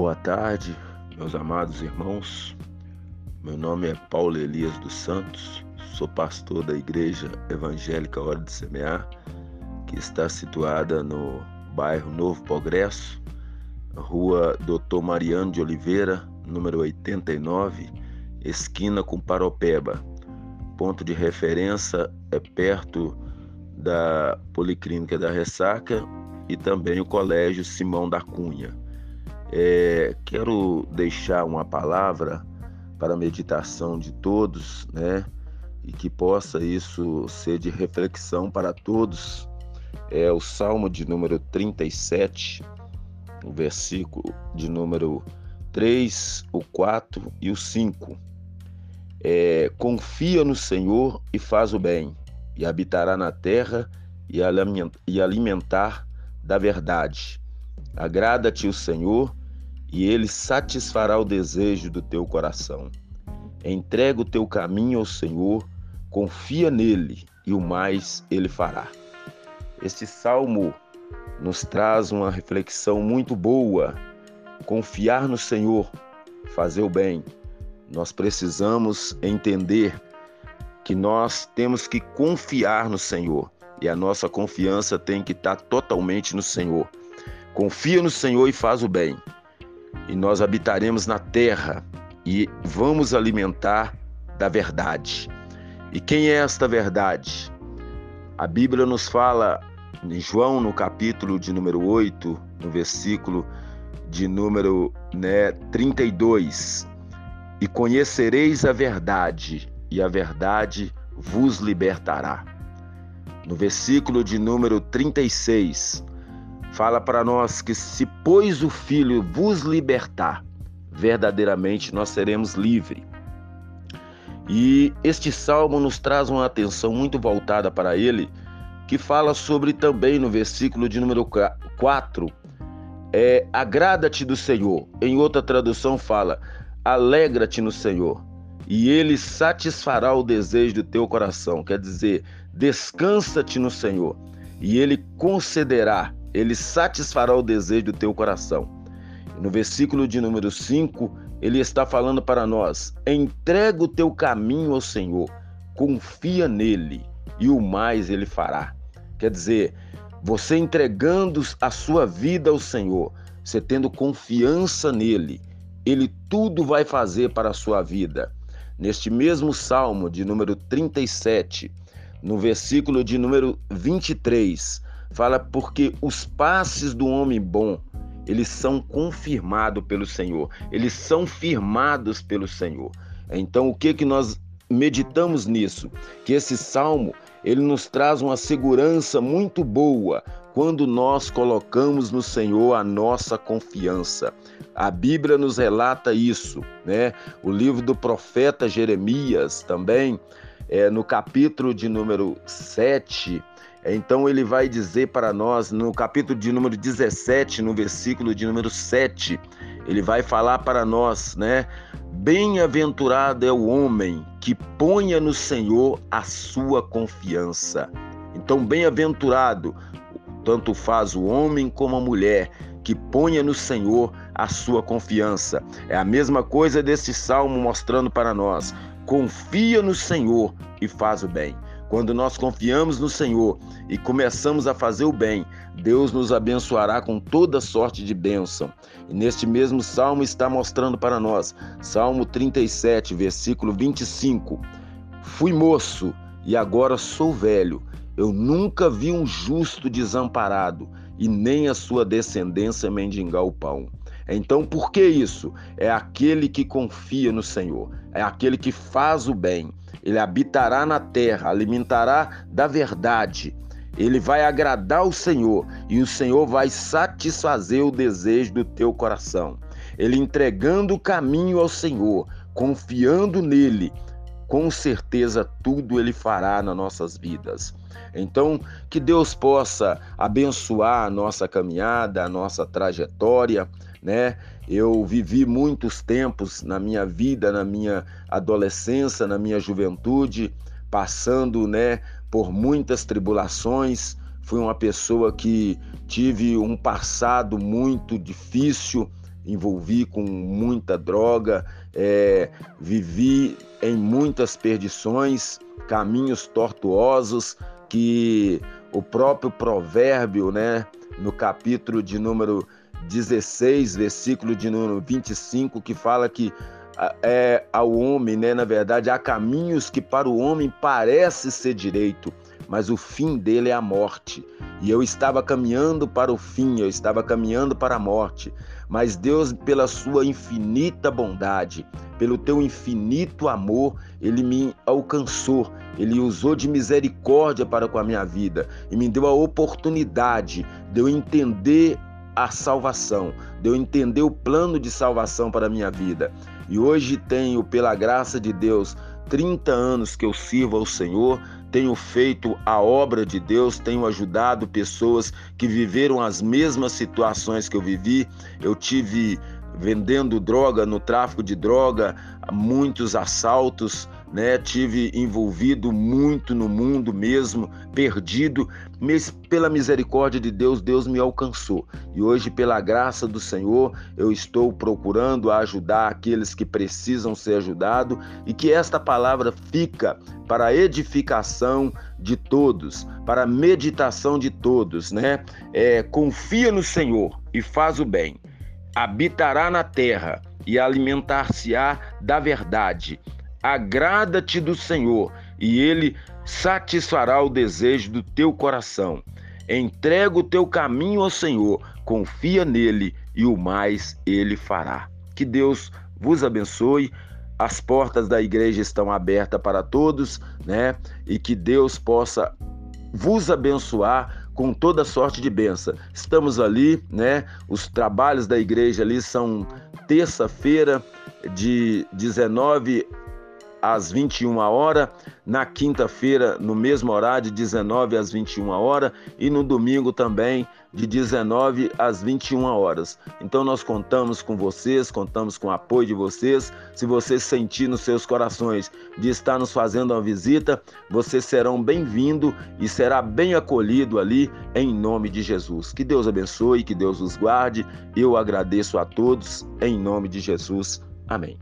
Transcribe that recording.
Boa tarde, meus amados irmãos. Meu nome é Paulo Elias dos Santos, sou pastor da Igreja Evangélica Hora de Semear, que está situada no bairro Novo Progresso, rua Doutor Mariano de Oliveira, número 89, esquina com Paropeba. Ponto de referência é perto da Policlínica da Ressaca e também o Colégio Simão da Cunha. É, quero deixar uma palavra para a meditação de todos, né? E que possa isso ser de reflexão para todos. É o Salmo de número 37, o versículo de número 3, o 4 e o 5. É, confia no Senhor e faz o bem, e habitará na terra e alimentar da verdade. Agrada-te o Senhor e ele satisfará o desejo do teu coração. Entrega o teu caminho ao Senhor, confia nele e o mais ele fará. Este salmo nos traz uma reflexão muito boa. Confiar no Senhor, fazer o bem. Nós precisamos entender que nós temos que confiar no Senhor e a nossa confiança tem que estar totalmente no Senhor. Confia no Senhor e faz o bem e nós habitaremos na terra e vamos alimentar da verdade. E quem é esta verdade? A Bíblia nos fala em João, no capítulo de número 8, no versículo de número né, 32. E conhecereis a verdade, e a verdade vos libertará. No versículo de número 36, fala para nós que se pois o Filho vos libertar, verdadeiramente nós seremos livres. E este salmo nos traz uma atenção muito voltada para ele, que fala sobre também no versículo de número 4, é agrada-te do Senhor. Em outra tradução fala: alegra-te no Senhor, e ele satisfará o desejo do teu coração. Quer dizer, descansa-te no Senhor, e ele concederá ele satisfará o desejo do teu coração. No versículo de número 5, ele está falando para nós: entrega o teu caminho ao Senhor, confia nele e o mais ele fará. Quer dizer, você entregando a sua vida ao Senhor, você tendo confiança nele, ele tudo vai fazer para a sua vida. Neste mesmo salmo de número 37, no versículo de número 23, fala porque os passes do homem bom, eles são confirmados pelo Senhor, eles são firmados pelo Senhor. Então, o que que nós meditamos nisso? Que esse salmo, ele nos traz uma segurança muito boa quando nós colocamos no Senhor a nossa confiança. A Bíblia nos relata isso, né? O livro do profeta Jeremias também, é, no capítulo de número 7, então ele vai dizer para nós, no capítulo de número 17, no versículo de número 7, ele vai falar para nós, né? Bem-aventurado é o homem que ponha no Senhor a sua confiança. Então, bem-aventurado, tanto faz o homem como a mulher, que ponha no Senhor a sua confiança. É a mesma coisa desse salmo mostrando para nós. Confia no Senhor e faz o bem. Quando nós confiamos no Senhor e começamos a fazer o bem, Deus nos abençoará com toda sorte de bênção. E neste mesmo salmo está mostrando para nós, Salmo 37, versículo 25: Fui moço e agora sou velho. Eu nunca vi um justo desamparado e nem a sua descendência mendigar o pão. Então, por que isso? É aquele que confia no Senhor, é aquele que faz o bem. Ele habitará na terra, alimentará da verdade. Ele vai agradar o Senhor e o Senhor vai satisfazer o desejo do teu coração. Ele entregando o caminho ao Senhor, confiando nele, com certeza tudo ele fará nas nossas vidas. Então, que Deus possa abençoar a nossa caminhada, a nossa trajetória, né? Eu vivi muitos tempos na minha vida, na minha adolescência, na minha juventude, passando, né, por muitas tribulações. Fui uma pessoa que tive um passado muito difícil envolvi com muita droga, é, vivi em muitas perdições, caminhos tortuosos que o próprio provérbio, né, no capítulo de número 16, versículo de número 25, que fala que é ao homem, né, na verdade, há caminhos que para o homem parece ser direito, mas o fim dele é a morte. E eu estava caminhando para o fim, eu estava caminhando para a morte. Mas Deus, pela sua infinita bondade, pelo teu infinito amor, ele me alcançou, ele usou de misericórdia para com a minha vida e me deu a oportunidade de eu entender a salvação, de eu entender o plano de salvação para a minha vida. E hoje tenho, pela graça de Deus, 30 anos que eu sirvo ao Senhor, tenho feito a obra de Deus, tenho ajudado pessoas que viveram as mesmas situações que eu vivi. Eu tive vendendo droga, no tráfico de droga, muitos assaltos, né? Tive envolvido muito no mundo mesmo, perdido, mas pela misericórdia de Deus, Deus me alcançou. E hoje, pela graça do Senhor, eu estou procurando ajudar aqueles que precisam ser ajudados e que esta palavra fica para a edificação de todos, para a meditação de todos, né? É, confia no Senhor e faz o bem. Habitará na terra e alimentar-se-á da verdade Agrada-te do Senhor, e ele satisfará o desejo do teu coração. Entrega o teu caminho ao Senhor, confia nele e o mais ele fará. Que Deus vos abençoe. As portas da igreja estão abertas para todos, né? E que Deus possa vos abençoar com toda sorte de bênção. Estamos ali, né? Os trabalhos da igreja ali são terça-feira de 19 às 21 horas, na quinta-feira, no mesmo horário, de 19 às 21 horas, e no domingo também, de 19 às 21 horas. Então nós contamos com vocês, contamos com o apoio de vocês. Se vocês sentir nos seus corações de estar nos fazendo uma visita, vocês serão bem-vindos e será bem acolhido ali em nome de Jesus. Que Deus abençoe, que Deus os guarde. Eu agradeço a todos em nome de Jesus. Amém.